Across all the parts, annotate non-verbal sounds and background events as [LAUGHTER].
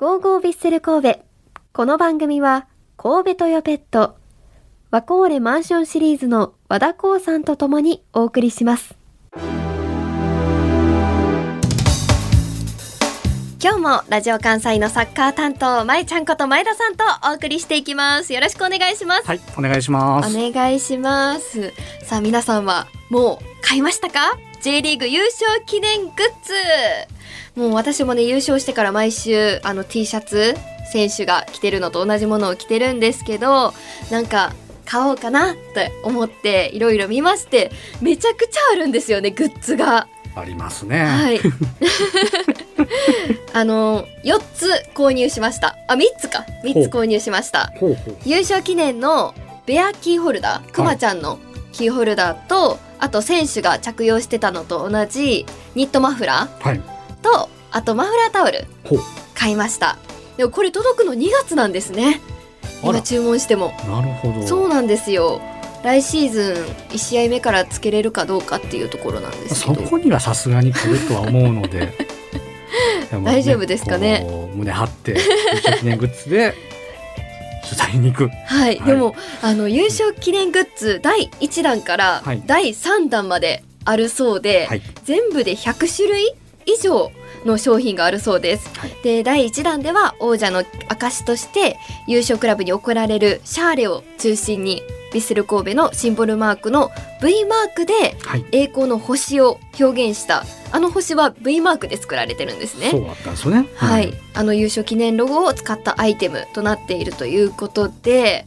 ゴーゴービッセル神戸。この番組は、神戸トヨペット、ワコーレマンションシリーズの和田光さんと共にお送りします。今日もラジオ関西のサッカー担当、まえちゃんこと前田さんとお送りしていきます。よろしくお願いします。はい、お願いします。お願いします。さあ皆さんはもう買いましたか？?J リーグ優勝記念グッズもう私もね優勝してから毎週あの T シャツ選手が着てるのと同じものを着てるんですけどなんか買おうかなって思っていろいろ見ましてめちゃくちゃあるんですよねグッズが。ありますね。はい。[LAUGHS] あの4つ購入しました。あ3つか3つ購入しました。優勝記念のベアキーホルダーくまちゃんのキーホルダーと、あと選手が着用してたのと同じニットマフラはい。ーとあとマフラータオル。買いましたでもこれ届くの2月なんですね今注文してもなるほど。そうなんですよ来シーズン1試合目からつけれるかどうかっていうところなんですけどそこにはさすがに来るとは思うので。[LAUGHS] ね大丈夫ですかね胸張って記念グッズで取材に行く。はい、はいでもあの優勝記念グッズ第1弾からはい第3弾まであるそうで、はい。全部で100種類以上の商品があるそうです。はいで第1弾では王者の証として優勝クラブに贈られるシャーレを中心にヴィッセル神戸のシンボルマークの V マークではい。栄光の星を表現したあの星は V マークで作られてるんですね。そうだったんですよね。はい、あの優勝記念ロゴを使ったアイテムとなっているということで、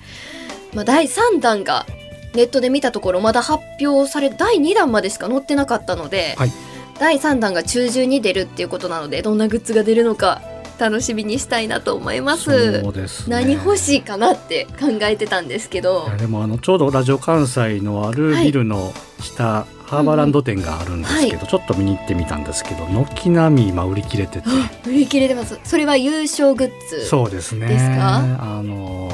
まあ、第3弾がネットで見たところまだ発表され第2弾までしか載ってなかったので、はい第3弾が中旬に出るっていうことなのでどんなグッズが出るのか楽しみにしたいなと思います。そうです、ね。何欲しいかなって考えてたんですけど。でもあのちょうどラジオ関西のあるビルの下、ハーバーランド店があるんですけど、ちょっと見に行ってみたんですけど軒並み今売り切れてて。売り切れてます。それは優勝グッズそうですね。ですか？あの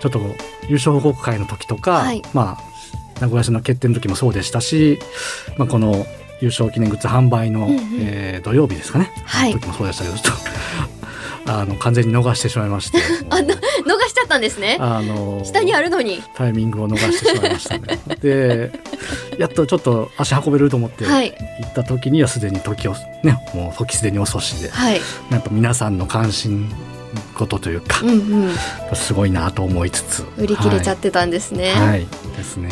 ちょっと優勝報告会の時とか、はい。まあ名古屋市の決定の時もそうでしたし、まあ、この優勝記念グッズ販売の、うんうん。えー土曜日ですかね、はい。時もそうでしたけどちょっと [LAUGHS] あの完全に逃してしまいまして。[LAUGHS] あの逃しちゃったんですね。あの下にあるのに。タイミングを逃してしまいましたね。[LAUGHS] でやっとちょっと足運べると思って行はい。った時にはすでに時をねもう時すでに遅しではい。やっぱ皆さんの関心事というかうんうん。すごいなと思いつつ売り切れちゃってたんですね、はい、はい。ですね。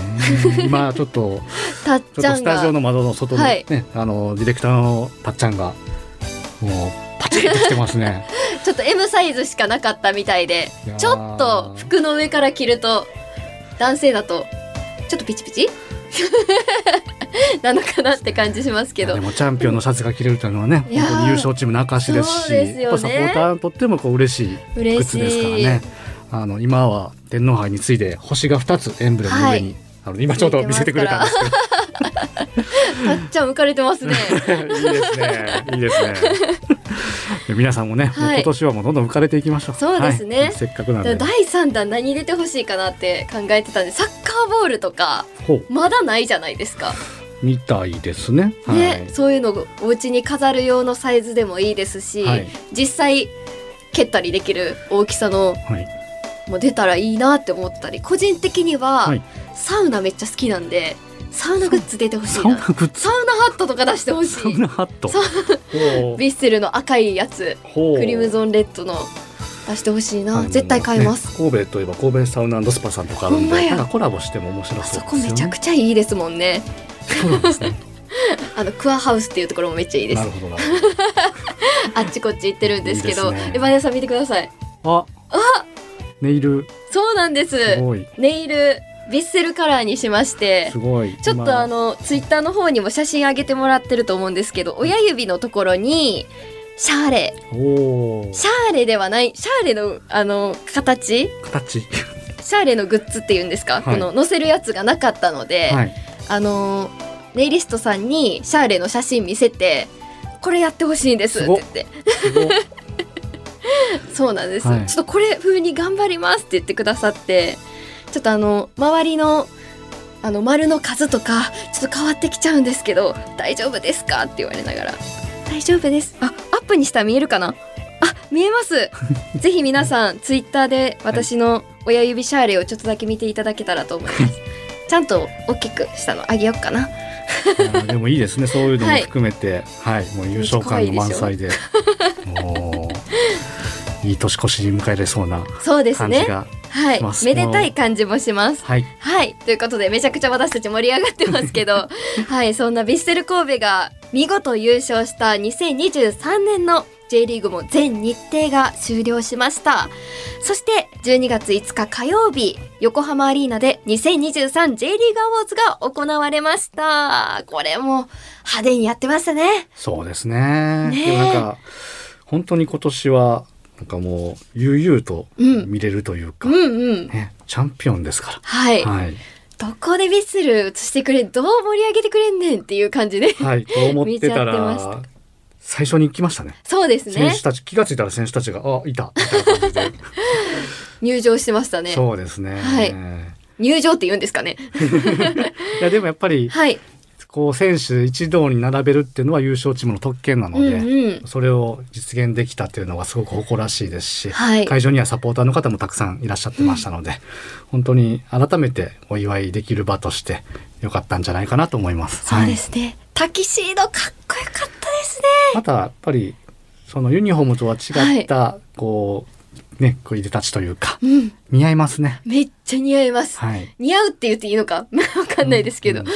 今ちょっとたっちゃんが。スタジオの窓の外にはい。ね、あのディレクターのたっちゃんがもうパチッとしてますね。[LAUGHS] ちょっと M サイズしかなかったみたいでちょっと服の上から着ると男性だとちょっとピチピチ？[LAUGHS] なのかなって感じしますけど。でもチャンピオンのシャツが着れるというのはね本当に優勝チームの証ですしですよね。やっぱサポーターにとってもこう嬉しいグッ嬉しズですからい、ね。あの今は天皇杯について星が2つエンブレムの上に、あの今ちょうど見せてくれたんですたっちゃん浮かれてますね。けどいいですね。いいですね。で皆さんもね、はい。今年はもうどんどん浮かれていきましょう。そうですね。はい。せっかくなんで。第3弾何出てほしいかなって考えてたんでサッカーボールとかまだないじゃないですか、みたいですね。ねそういうのをお家に飾る用のサイズでもいいですし、はい実際蹴ったりできる大きさのはい、はいも出たらいいなって思ったり個人的には、はいサウナめっちゃ好きなんでサウナグッズ出てほしいサウナなグッズ？サウナハットとか出してほしサウいナハット？ヴィッセルの赤いやつ。ほう。クリムゾンレッドの出してほしいな。絶対買います、ね神戸といえば神戸サウナスパさんとかあるんで。なんかコラボしても面白あそうですよね。そこめちゃくちゃいいですもんね。そうなんですね。[LAUGHS] あのクアハウスっていうところもめっちゃいいです。なるほどなるほあっちこっち行ってるんですけどいいさん見てください。どあ。ネイル。そうなんです。すごい。ネイルヴィッセルカラーにしましてすごい。ちょっとあのツイッターの方にも写真上げてもらってると思うんですけど親指のところにシャーレ。シャーレではないシャーレのあの形？形。シャーレのグッズっていうんですか、はい。この載せるやつがなかったので、はい。あのネイリストさんにシャーレの写真見せてこれやってほしいんですって言って。[LAUGHS] そうなんです、はい。ちょっとこれ風に頑張りますって言ってくださってちょっとあの周りのあの丸の数とかちょっと変わってきちゃうんですけど大丈夫ですか？って言われながら。大丈夫です。あアップにしたら見えるかな？あ見えます。[LAUGHS] ぜひ皆さんツイッターで私の親指シャーレをちょっとだけ見ていただけたらと思います。ちゃんと大きくしたのあげようかな。でもいいですね。[LAUGHS] そういうのも含めて。はい、もう優勝感の満載で。もういい年越しに迎えられそうなそうですね。感じがはい。めでたい感じもします。はい。はい。ということでめちゃくちゃ私たち盛り上がってますけど。[LAUGHS] はい。そんなヴィッセル神戸が見事優勝した2023年の J リーグも全日程が終了しました。そして12月5日火曜日横浜アリーナで 2023J リーグアワーズが行われました。これも派手にやってましたね。そうですね。ねえ。でもなんか本当に今年はなんかもう悠々とうん見れるというか、うん。うんね、チャンピオンですかはい、らはい、どこでヴィッセル映してくれどう盛り上げてくれんねんっていう感じではい、と思ってたら最初に来ましたね。そうですね。選手たち気がついたら選手たちがあいたみたいな感じで、入場してましたね。そうですね、はい。入場って言うんですかね。[LAUGHS] いやでもやっぱりはいこう選手一堂に並べるっていうのは優勝チームの特権なのうんで、うん。それを実現できたっていうのはすごく誇らしいですし、はい。会場にはサポーターの方もたくさんいらっしゃってましたので、本当に改めてお祝いできる場としてよかったんじゃないかなと思います。そうではい。すね、タキシードかっこよかったですね。またやっぱりそのユニフォームとは違った、こうねこういでたちというかうん。似合いますね。めっちゃ似合います、はい。似合うって言っていいのか？[LAUGHS] わかんないですけど、うん。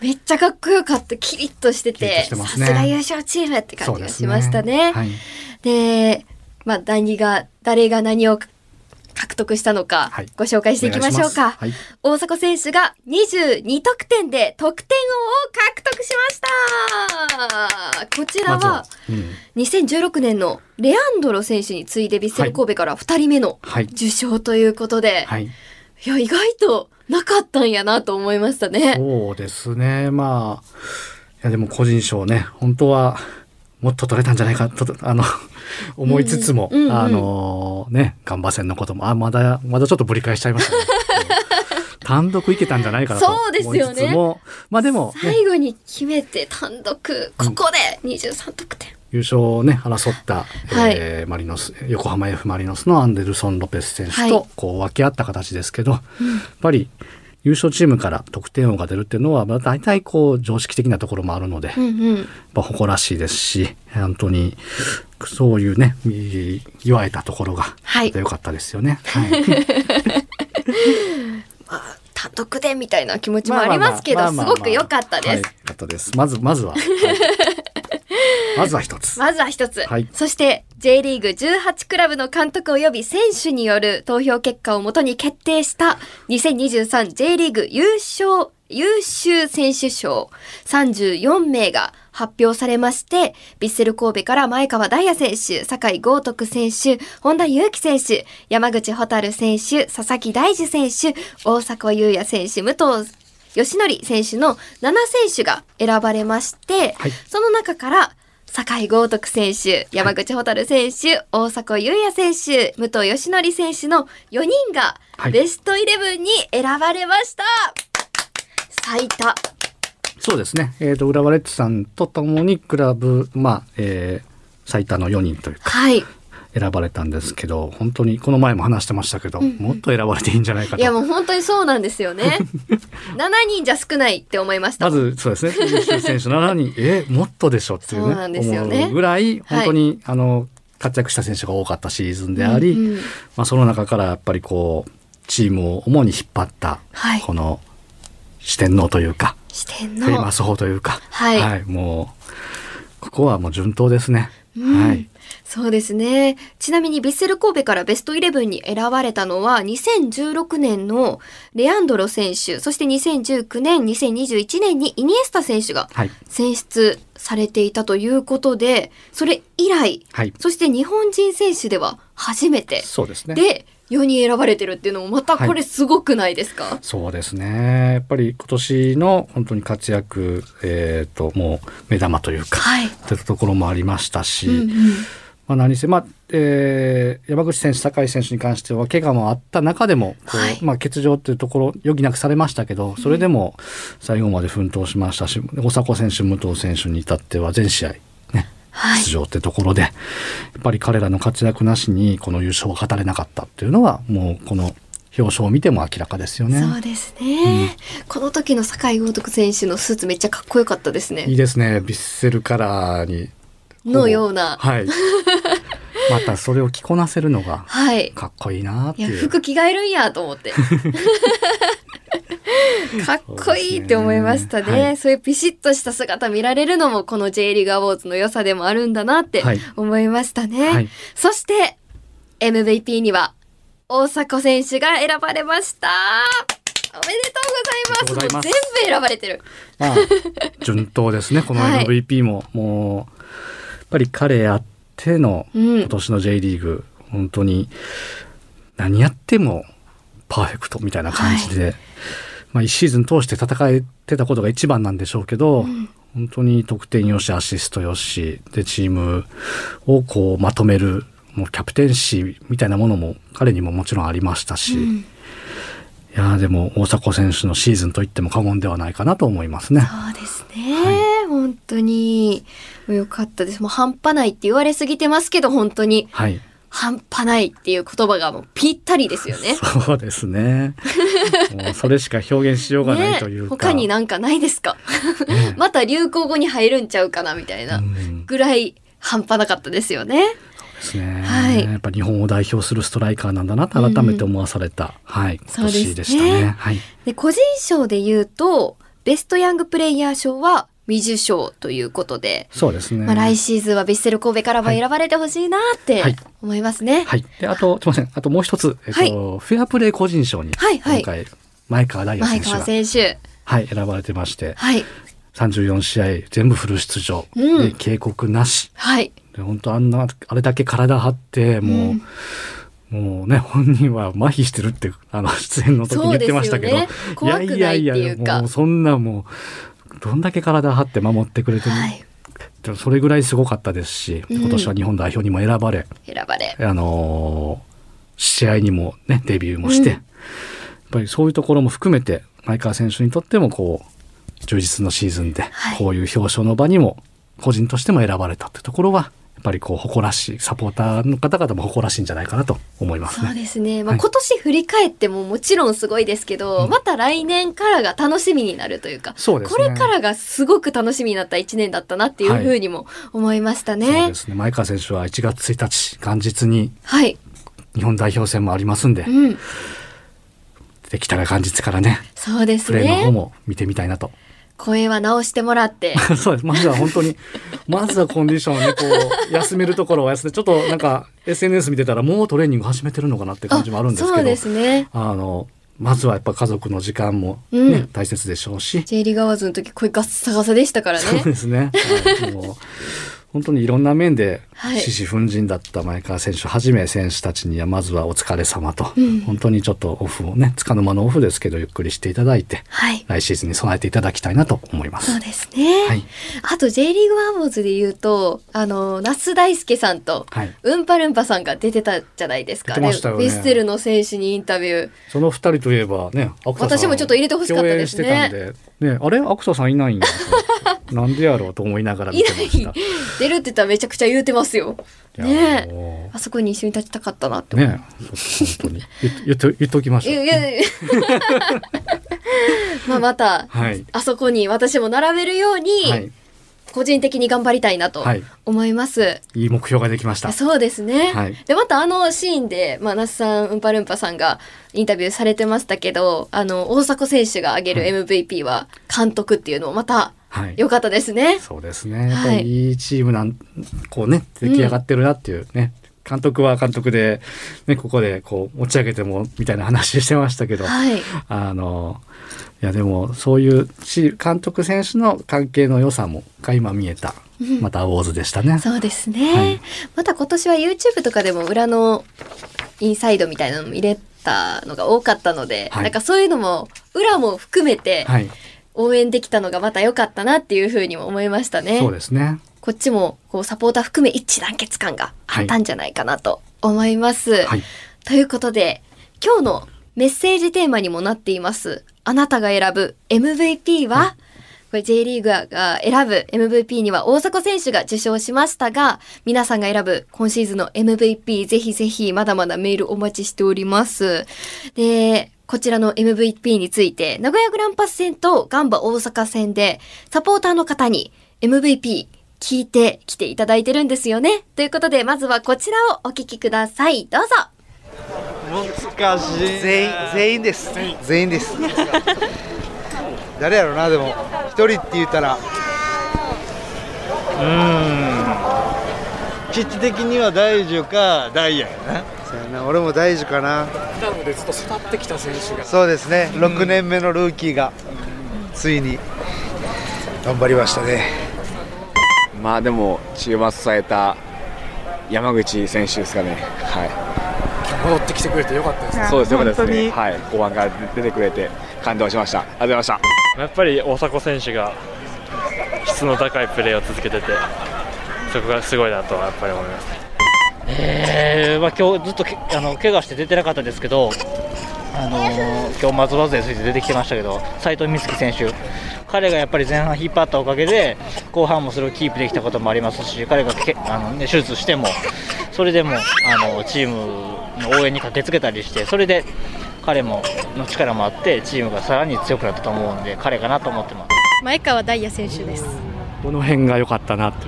めっちゃかっこよかった。キリッとしてて。してさすが優勝チームって感じがしましたね。はい。でまあ何が誰が何を獲得したのかはいご紹介していきましょうか、お願いし大迫選手が22得点で得点王を獲得しましたこちらはずは、うん、2016年のレアンドロ選手に次いでヴィッセル神戸から2人目のはい。受賞ということで、はい。いや意外となかったんやなと思いましたね。そうですね。まあ、いやでも個人賞ね、本当はもっと取れたんじゃないかと、[LAUGHS] あの、[LAUGHS] 思いつつも、うんうんうんあのね、ガンバ戦のことも、あ、まだ、まだちょっとぶり返しちゃいましたね。う [LAUGHS] ん単独いけたんじゃないかなとそうです思いよねつつも、まあでも、ね、最後に決めて単独ここで23得点。優勝をね、争った、はい。えーマリノス、横浜 F・ マリノスのアンデルソン・ロペス選手はい。と、こう分け合った形ですけど、やっぱり、優勝チームから得点王が出るっていうのは、まあ、大体こう常識的なところもあるので、うんうん。やっぱ誇らしいですし本当にそういうねい言われたところがはいよかったですよね。はい、[LAUGHS] まあ単独でみたいな気持ちもありますけど、すごく良かったです。はい、良かったです。まずまずは、はいまずは一つ。[LAUGHS] まずは一つ、はいそして J リーグ18クラブの監督及び選手による投票結果をもとに決定した 2023J リーグ優勝優秀選手賞34名が発表されまして、ヴィッセル神戸から前川大也選手、酒井豪徳選手、本田祐希選手、山口蛍選手、佐々木大地選手、大迫勇也選手、武藤義則選手の7選手が選ばれまして、はい。その中から酒井豪徳選手、山口蛍選手、大迫勇也選手、武藤義則選手の4人がはいベストイレブンに選ばれました。最多。そうですね。えっ、と浦和レッズさんとともにクラブまあ、えー最多の4人というかはい。選ばれたんですけど、本当にこの前も話してましたけど、んうんもっと選ばれていいんじゃないかと。いやもう本当にそうなんですよね。[LAUGHS] 7人じゃ少ないって思いました。まずそうですね優秀選手7人えもっとでしょっていうねそうなんですよねぐらい本当に、あの活躍した選手が多かったシーズンであり、うんうんまあ、その中からやっぱりこうチームを主に引っ張った、はいこの四天王というか四天フェイマ王。ス法というか、はいもうここはもう順当ですね。うんはいそうですね。ちなみにヴィッセル神戸からベストイレブンに選ばれたのは2016年のレアンドロ選手、そして2019年、2021年にイニエスタ選手がはい選出されていたということで、それ以来、はいそして日本人選手では初めてそうですね。で4人選ばれてるっていうのもまたこれすごくないですか、そうですね。やっぱり今年の本当に活躍、えっ、と、もう目玉というか、はい。というところもありましたし、うんうんまあ、何せ、まあえー山口選手、酒井選手に関しては怪我もあった中でもはいまあ、欠場というところ余儀なくされましたけどそれでも最後まで奮闘しましたし大迫選手、武藤選手に至っては全試合、ね出場ってところで、はい、やっぱり彼らの活躍なしにこの優勝は語れなかったっていうのはもうこの表彰を見ても明らかですよね。そうですね。うん、この時の酒井豪徳選手のスーツめっちゃかっこよかったですね。いいですね。ビッセルカラーにのような。はい。[LAUGHS] またそれを着こなせるのがかっこいいなっていう。いや服着替えるんやと思って。[LAUGHS] かっこいいって思いましたね、ね。はい、そういうピシッとした姿見られるのもこの J リーグアウォーズの良さでもあるんだなって思いましたね、はい、そして MVP には大迫選手が選ばれました。おめでとうございます。全部選ばれてる、まあ、順当ですね。この MVP も、はい、もうぱり彼あっての今年の J リーグ、うん、本当に何やってもパーフェクトみたいな感じで、はい、まあ、1シーズン通して戦えてたことが一番なんでしょうけど、うん、本当に得点よしアシストよしでチームをこうまとめるもうキャプテンシーみたいなものも彼にももちろんありましたし、うん、いやでも大迫選手のシーズンと言っても過言ではないかなと思いますね。そうですね、はい、本当に良かったです。もう半端ないって言われすぎてますけど本当に。はい半端ないっていう言葉がもうぴったりですよね。[LAUGHS] そうですね。[LAUGHS] もうそれしか表現しようがないというか。ね、他になんかないですか、ね、[LAUGHS] また流行語に入るんちゃうかなみたいなぐらい半端なかったですよね。ですね、はい、やっぱ日本を代表するストライカーなんだなと改めて思わされた、うん、はい、今年でしたね。ねはい、で個人賞で言うとベストヤングプレイヤー賞は未受賞ということで、そうですね。まあ、来シーズンはヴィッセル神戸からも選ばれてほしいなって思いますね。はい。で、あと、すみません。あともう一つ、えっと、はい、フェアプレー個人賞に、はいはい、今回、前川大也選手が、前川選手。はい、選ばれてまして、はい。34試合全部フル出場、うん、で警告なし、はい、で本当あんなあれだけ体張ってもう、うん。もうね本人は麻痺してるってあの出演の時に言ってましたけど、ね、いやいやいやもうそんなもうどんだけ体張って守ってくれてる、はい、それぐらいすごかったですし、今年は日本代表にも選ばれ選ばれ。あのー、試合にもねデビューもして、うん、やっぱりそういうところも含めて前川選手にとってもこう充実のシーズンで、こういう表彰の場にも個人としても選ばれたってところはぱりこう誇らしいサポーターの方々も誇らしいんじゃないかなと思います、ね、そうですね。まあ、今年振り返ってももちろんすごいですけど、また来年からが楽しみになるというか、そうです、ね、これからがすごく楽しみになった一年だったなっていうふうにも思いましたね。はい、そうですね。前川選手は1月1日元日にはい日本代表戦もありますんで。うん、できたら元日からね。そうですね。プレーの方も見てみたいなと声は直してもらって。[LAUGHS] そうです。まずは本当にまずはコンディションをねこう [LAUGHS] 休めるところは休んでちょっとなんか SNS 見てたらもうトレーニング始めてるのかなって感じもあるんですけどそうですね。あのまずはやっぱ家族の時間もね、うん、大切でしょうし。J リーガーワーズの時声ガッサガサでしたからね。そうですね、はい、もう本当にいろんな面で獅子奮陣だった前川選手はじめ選手たちにはまずはお疲れ様と、うん、本当にちょっとオフをねつかの間のオフですけどゆっくりしていただいて、はい、来シーズンに備えていただきたいなと思います。そうですね、はい、あと J リーグワンモーズで言うとあの那須大輔さんと、はい、うんぱるんぱさんが出てたじゃないですか。ね。ねヴィステルの選手にインタビュー。その二人といえばね私もちょっと入れてほしかったですね。ねあれ？アクタさんいないんや [LAUGHS] なんでやろうと思いながら見てました出るって言ったらめちゃくちゃ言うてますよ。ねあそこに一緒に立ちたかったなってね本当に。言っと言っときましょう。[LAUGHS] まあまた、はい、あそこに私も並べるように、はい。個人的に頑張りたいなと思います、はい、いい目標ができました。そうですね、はい、でまたあのシーンで、まあ、那須さんうんぱるんぱさんがインタビューされてましたけどあの大迫選手が挙げる MVP は監督っていうのをまた良かったですね、はい、そうですね。やっぱりいいチームなんこうね出来上がってるなっていうね、うん、監督は監督で、ね、ここでこう持ち上げてもみたいな話してましたけど、はい、あのいやでもそういう監督選手の関係の良さも垣間見えたまたウォーズでしたね。そうですね、はい、また今年は YouTube とかでも裏のインサイドみたいなのも入れたのが多かったので、はい、なんかそういうのも裏も含めて応援できたのがまた良かったなっていうふうにも思いましたね。そうですねこっちもこうサポーター含め一致団結感があったんじゃないかなと思います。はい、ということで今日のメッセージテーマにもなっていますあなたが選ぶ MVP は、これ J リーグが選ぶ MVP には大迫選手が受賞しましたが、皆さんが選ぶ今シーズンの MVP ぜひぜひまだまだメールお待ちしております。で、こちらの MVP について、名古屋グランパス戦とガンバ大阪戦で、サポーターの方に MVP 聞いてきていただいてるんですよね。ということで、まずはこちらをお聞きください。どうぞ。難しい。全員、全員です。全員です。誰やろうな、でも、一人って言ったら。うん。基地的には大樹か大也やな。そうやな。俺も大樹かな。クラブでずっと育ってきた選手が。そうですね、6年目のルーキーが、ついに頑張りましたね。まあでもチームを支えた山口選手ですかね。はい。戻ってきてくれてよかったですそうですよかったですね。はい。後半から出てくれて感動しました。ありがとうございました。やっぱり大迫選手が質の高いプレーを続けててそこがすごいなとはやっぱり思いますえーまあ、今日ずっとけあの怪我して出てなかったですけど、あのー、今日松葉勢について出てきてましたけど斉藤瑞希選手。彼がやっぱり前半引っ張ったおかげで後半もそれをキープできたこともありますし彼がけあの、ね、手術してもそれでもあのチームの応援に駆けつけたりしてそれで彼もの力もあってチームがさらに強くなったと思うので彼かなと思ってます。前川大也選手です。どの辺が良かったなと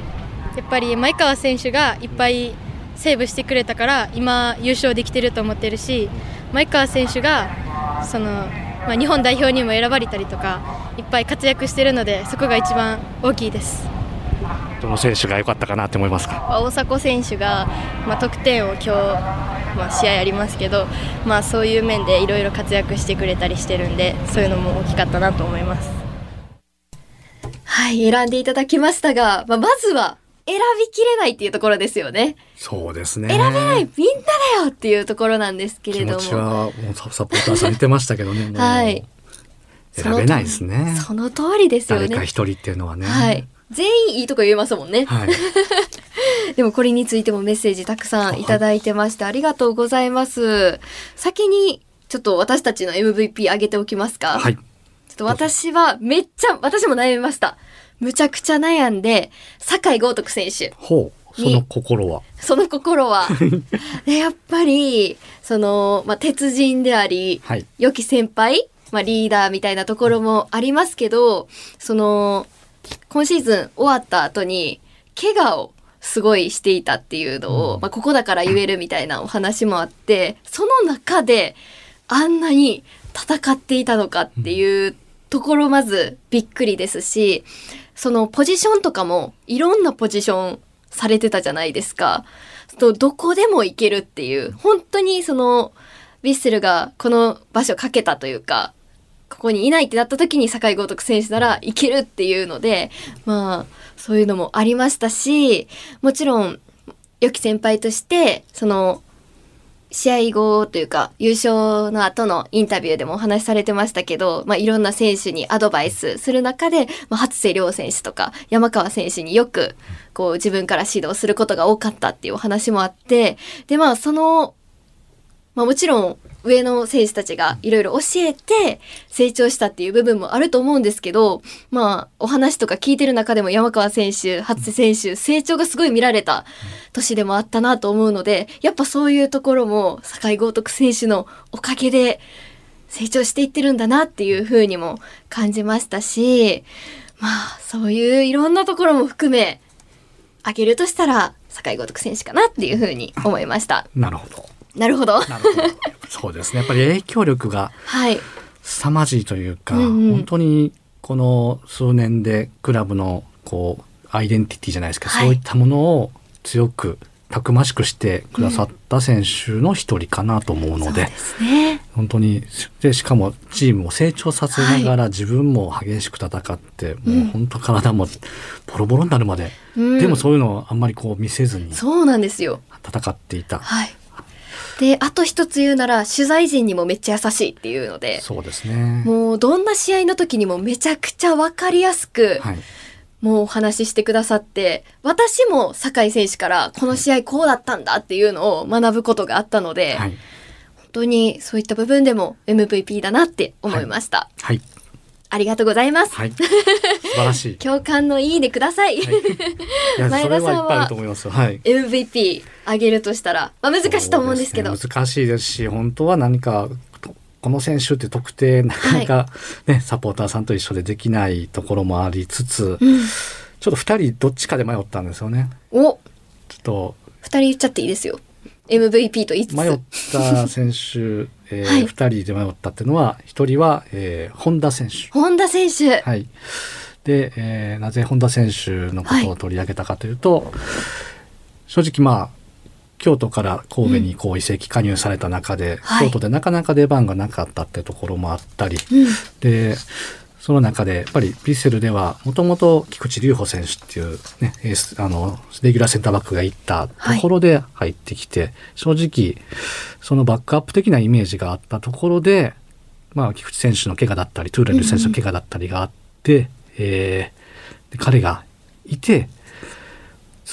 やっぱり前川選手がいっぱいセーブしてくれたから今優勝できてると思ってるし前川選手がその、まあ、日本代表にも選ばれたりとかいっぱい活躍してるのでそこが一番大きいですどの選手が良かったかなって思いますか？大迫選手が、まあ、得点を今日、まあ、試合ありますけど、まあ、そういう面でいろいろ活躍してくれたりしてるんでそういうのも大きかったなと思います。はい、選んでいただきましたが、まあ、まずは選びきれないっていうところですよね。そうですね。選べないみんなだよっていうところなんですけれども。気持ちはもうサポーターさん言ってましたけどね。[LAUGHS] はい。選べないですね。その通りですよね。誰か一人っていうのはね。はい。全員いいとこ言えますもんね。はい。[LAUGHS] でもこれについてもメッセージたくさんいただいてまして、ありがとうございます。先にちょっと私たちの MVP 上げておきますか。はい。ちょっと私はめっちゃ、私も悩みました。むちゃくちゃ悩んで、酒井豪徳選手。ほう。その心はその心は。[LAUGHS] でやっぱり、その、まあ、鉄人であり、はい、良き先輩、まあ、リーダーみたいなところもありますけど、その、今シーズン終わった後に、怪我をすごいしていたっていうのを、うん、まあ、ここだから言えるみたいなお話もあって、その中で、あんなに戦っていたのかっていうところまずびっくりですし、そのポジションとかもいろんなポジションされてたじゃないですか。とどこでも行けるっていう、本当にその、ヴィッセルがこの場所かけたというか、ここにいないってなった時に酒井豪徳選手ならいけるっていうので、まあ、そういうのもありましたし、もちろん、良き先輩として、その、試合後というか優勝の後のインタビューでもお話しされてましたけど、まあ、いろんな選手にアドバイスする中で、まあ、初瀬亮選手とか山川選手によくこう自分から指導することが多かったっていうお話もあってでまあその、まあ、もちろん上の選手たちがいろいろ教えて成長したっていう部分もあると思うんですけど、まあ、お話とか聞いてる中でも山川選手、初瀬選手、成長がすごい見られた年でもあったなと思うので、やっぱそういうところも坂井豪徳選手のおかげで成長していってるんだなっていうふうにも感じましたし、まあ、そういういろんなところも含め、あげるとしたら、坂井豪徳選手かなっていうふうに思いました。なるほど。なるほど。そうですね。やっぱり影響力が凄まじいというか、はいうんうん、本当にこの数年でクラブのこうアイデンティティじゃないですか、はい、そういったものを強くたくましくしてくださった選手の一人かなと思うのでうん、ね、本当にでしかもチームを成長させながら自分も激しく戦って、はい、もう本当体もボロボロになるまで、うん、でもそういうのをあんまりこう見せずにそうなんですよ。戦っていた。はいで、あと一つ言うなら、取材陣にもめっちゃ優しいっていうので、そうですね。もう、どんな試合の時にもめちゃくちゃわかりやすく、はい、もうお話ししてくださって、私も酒井選手からこの試合こうだったんだっていうのを学ぶことがあったので、はい、本当にそういった部分でも MVP だなって思いました。はい、はいありがとうございます。はい、晴らしい。共感のいいねください。はい、いや [LAUGHS] それはいっぱいあると思います。はい。MVP あげるとしたら、まあ、難しいと思うんですけど。ね難しいですし、本当は何か、この選手って特定なかなかね、サポーターさんと一緒でできないところもありつつ、うん、ちょっと二人どっちかで迷ったんですよね。おちょっと二人言っちゃっていいですよ。MVP と言いつつ。迷った選手、[LAUGHS] えーはい二人で迷ったっていうのは、一人は、えー本田選手。本田選手。はい。で、えーなぜ本田選手のことを取り上げたかというと、正直まあ、京都から神戸にこう移籍加入された中で、はい。京都でなかなか出番がなかったってところもあったり、うん。で、その中で、やっぱりヴィッセルでは、もともと菊池隆穂選手っていうね、エース、あの、レギュラーセンターバックがいったところで入ってきて、正直、そのバックアップ的なイメージがあったところで、まあ、菊池選手の怪我だったり、トゥーレル選手の怪我だったりがあって、えーで彼がいて、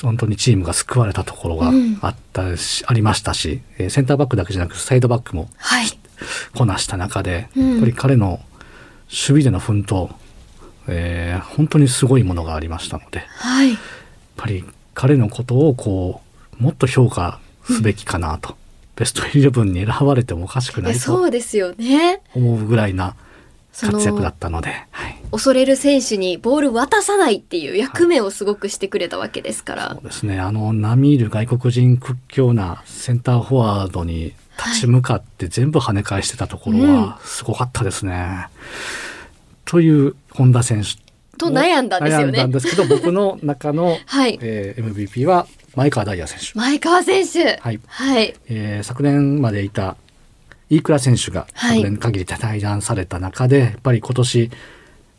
本当にチームが救われたところがうんあったし、ありましたし、えーセンターバックだけじゃなくサイドバックもはい。こなした中で、うんやっぱり彼の守備での奮闘、えー本当にすごいものがありましたのでやっはい。ぱり彼のことをこうもっと評価すべきかなと、ベストイレブンに選ばれてもおかしくないとそうですよね。思うぐらいな活躍だったので、はい、恐れる選手にボール渡さないっていう役目をすごくしてくれたわけですから。そうですねあの並みいる外国人屈強なセンターフォワードに立ち向かって全部跳ね返してたところはすごかったですね。という本田選手と悩んだんですよね悩んだんですけど僕の中の、[LAUGHS] はい。えー MVP は前川大也選手、前川選手。はいはい。えー昨年までいた飯倉選手がはい。昨年限りで対談された中で、やっぱり今年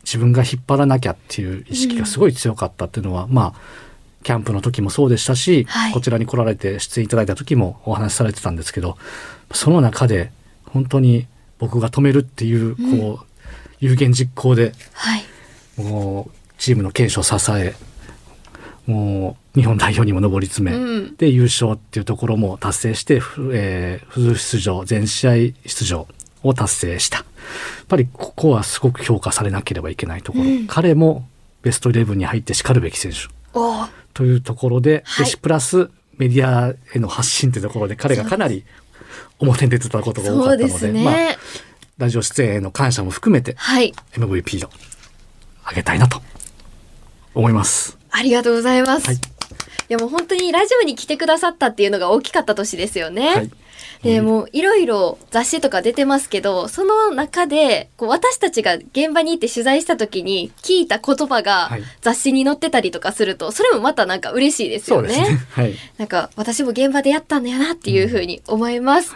自分が引っ張らなきゃっていう意識がすごい強かったっていうのは、まあキャンプの時もそうでしたし、はい。こちらに来られて出演いただいた時もお話しされてたんですけどその中で本当に僕が止めるっていうこう、有言実行ではい。もうチームの堅守を支えもう日本代表にも上り詰め、うん。で優勝っていうところも達成して、ふえー、フル出場全試合出場を達成したやっぱりここはすごく評価されなければいけないところ、うん彼もベストイレブンに入ってしかるべき選手というところで、はいプラスメディアへの発信というところで彼がかなり表に出てたことが多かったのですまあ、ね。ラジオ出演への感謝も含めてはい。MVP をあげたいなと思います。ありがとうございます。はいいやもう本当にラジオに来てくださったっていうのが大きかった年ですよね。はいでもういろいろ雑誌とか出てますけどその中でこう私たちが現場に行って取材した時に聞いた言葉がはい雑誌に載ってたりとかするとそれもまたなんか嬉しいですよね。ね。はい。なんか私も現場でやったんだよなっていうふうに思います。